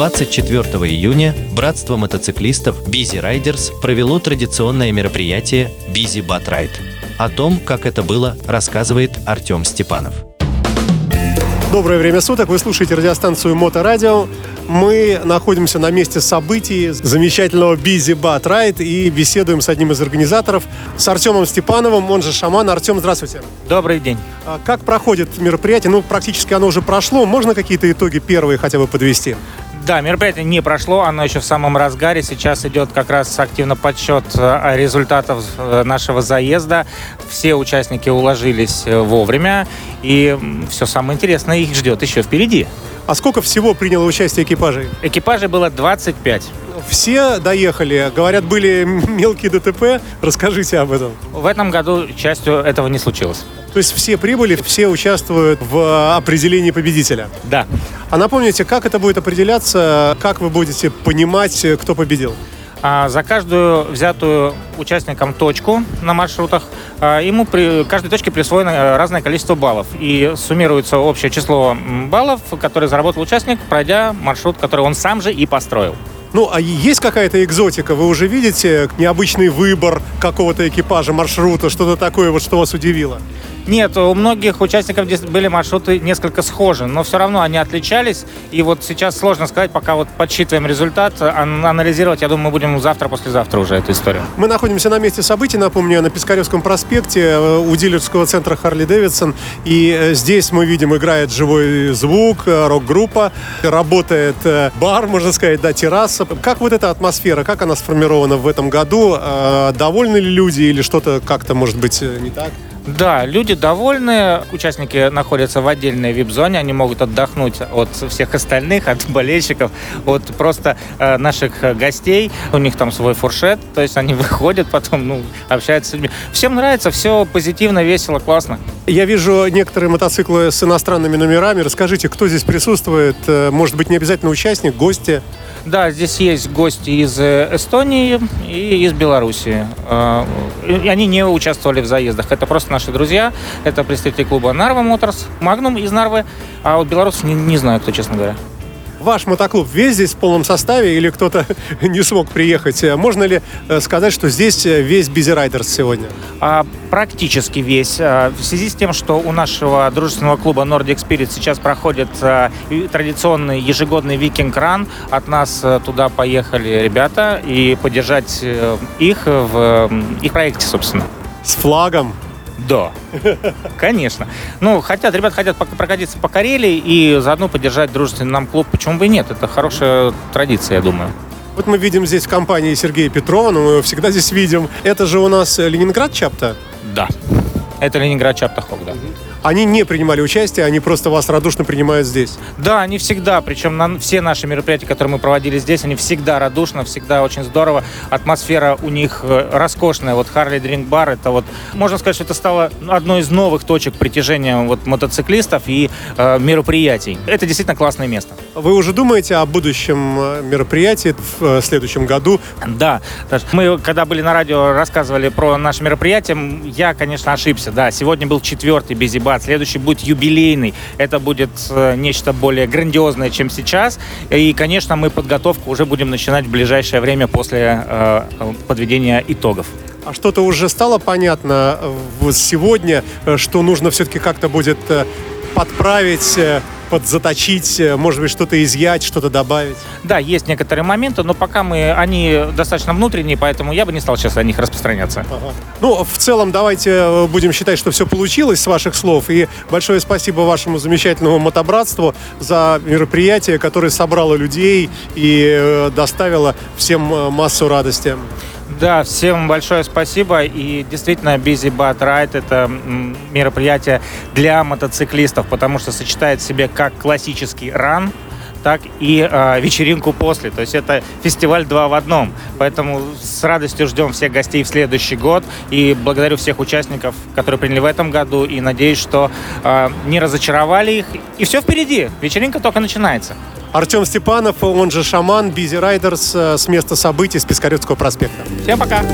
24 июня братство мотоциклистов Busy Riders провело традиционное мероприятие Busy Bat Ride. О том, как это было, рассказывает Артем Степанов. Доброе время суток. Вы слушаете радиостанцию Моторадио. Мы находимся на месте событий замечательного Busy Bat Ride и беседуем с одним из организаторов, с Артемом Степановым, он же Шаман. Артем, здравствуйте. Добрый день. А Как проходит мероприятие? Ну, практически оно уже прошло. Можно какие-то итоги первые хотя бы подвести? Да, мероприятие не прошло, оно еще в самом разгаре. Сейчас идет как раз активно подсчет э, результатов э, нашего заезда. Все участники уложились э, вовремя, и все самое интересное их ждет еще впереди. А сколько всего приняло участие экипажей? Экипажей было 25. Все доехали. Говорят, были мелкие ДТП. Расскажите об этом. В этом году частью этого не случилось. То есть все прибыли, все участвуют в определении победителя. Да. А напомните, как это будет определяться, как вы будете понимать, кто победил? А За каждую взятую участником точку на маршрутах а, ему при каждой точке присвоено э, разное количество баллов. И суммируется общее число баллов, которые заработал участник, пройдя маршрут, который он сам же и построил. Ну, а есть какая-то экзотика? Вы уже видите необычный выбор какого-то экипажа, маршрута, что-то такое, вот что вас удивило? Нет, у многих участников были маршруты несколько схожи, но все равно они отличались. И вот сейчас сложно сказать, пока вот подсчитываем результат, ан- анализировать, я думаю, мы будем завтра-послезавтра уже эту историю. Мы находимся на месте событий, напомню, на Пискаревском проспекте э, у дилерского центра Харли Дэвидсон. И э, здесь мы видим, играет живой звук, э, рок-группа, работает бар, можно сказать, да, терраса. Как вот эта атмосфера, как она сформирована в этом году? Довольны ли люди или что-то как-то, может быть, не так? Да, люди довольны, участники находятся в отдельной вип-зоне, они могут отдохнуть от всех остальных, от болельщиков, от просто э, наших гостей. У них там свой фуршет, то есть они выходят потом, ну, общаются с людьми. Всем нравится, все позитивно, весело, классно. Я вижу некоторые мотоциклы с иностранными номерами. Расскажите, кто здесь присутствует? Э, Может быть, не обязательно участник, гости? Да, здесь есть гости из э, Эстонии и из Белоруссии. Э, и Они не участвовали в заездах. Это просто наши друзья. Это представители клуба Нарва Моторс, Магнум из Нарвы. А вот белорусов не, не знаю, кто, честно говоря. Ваш мотоклуб весь здесь в полном составе или кто-то не смог приехать? Э, Можно ли э, сказать, что здесь э, весь Riders сегодня? А, практически весь. А, В связи с тем, что у нашего дружественного клуба Nordic Spirit сейчас проходит а, традиционный ежегодный викинг ран, от нас туда поехали ребята и поддержать их в их проекте, собственно. С флагом? Да, конечно. Ну, хотят, ребята хотят прокатиться по Карелии и заодно поддержать дружественный нам клуб. Почему бы и нет? Это хорошая традиция, я думаю. Вот мы видим здесь в компании Сергея Петрова, но мы его всегда здесь видим. Это же у нас Ленинград чапта? Да. Это Ленинград Чаптахок, да. Они не принимали участие, они просто вас радушно принимают здесь. Да, они всегда, причем на все наши мероприятия, которые мы проводили здесь, они всегда радушно, всегда очень здорово. Атмосфера у них э, роскошная. Вот Харли Дринк Бар, это вот, можно сказать, что это стало одной из новых точек притяжения вот мотоциклистов и э, мероприятий. Это действительно классное место. Вы уже думаете о будущем э, мероприятии в э, следующем году? Да, мы когда были на радио, рассказывали про наше мероприятие, я, конечно, ошибся. Да, сегодня был четвертый Безибат, следующий будет юбилейный. Это будет э, нечто более грандиозное, чем сейчас. И, конечно, мы подготовку уже будем начинать в ближайшее время после э, подведения итогов. А что-то уже стало понятно сегодня, что нужно все-таки как-то будет подправить, подзаточить, э, может быть, что-то изъять, что-то добавить? Да, есть некоторые моменты, но пока мы, они достаточно внутренние, поэтому я бы не стал сейчас о них распространяться. Ага. Ну, в целом, давайте э, будем считать, что все получилось с ваших слов. И большое спасибо вашему замечательному мотобратству за мероприятие, которое собрало людей и э, доставило всем массу радости. Да, всем большое спасибо. И действительно, Busy Bat Ride это мероприятие для мотоциклистов, потому что сочетает в себе как классический ран, так и э, вечеринку после. То есть это фестиваль два в одном. Поэтому с радостью ждем всех гостей в следующий год. И благодарю всех участников, которые приняли в этом году. И надеюсь, что э, не разочаровали их. И все впереди. Вечеринка только начинается. Артем Степанов, он же шаман, Busy Riders э, с места событий с Пискаревского проспекта. Всем пока!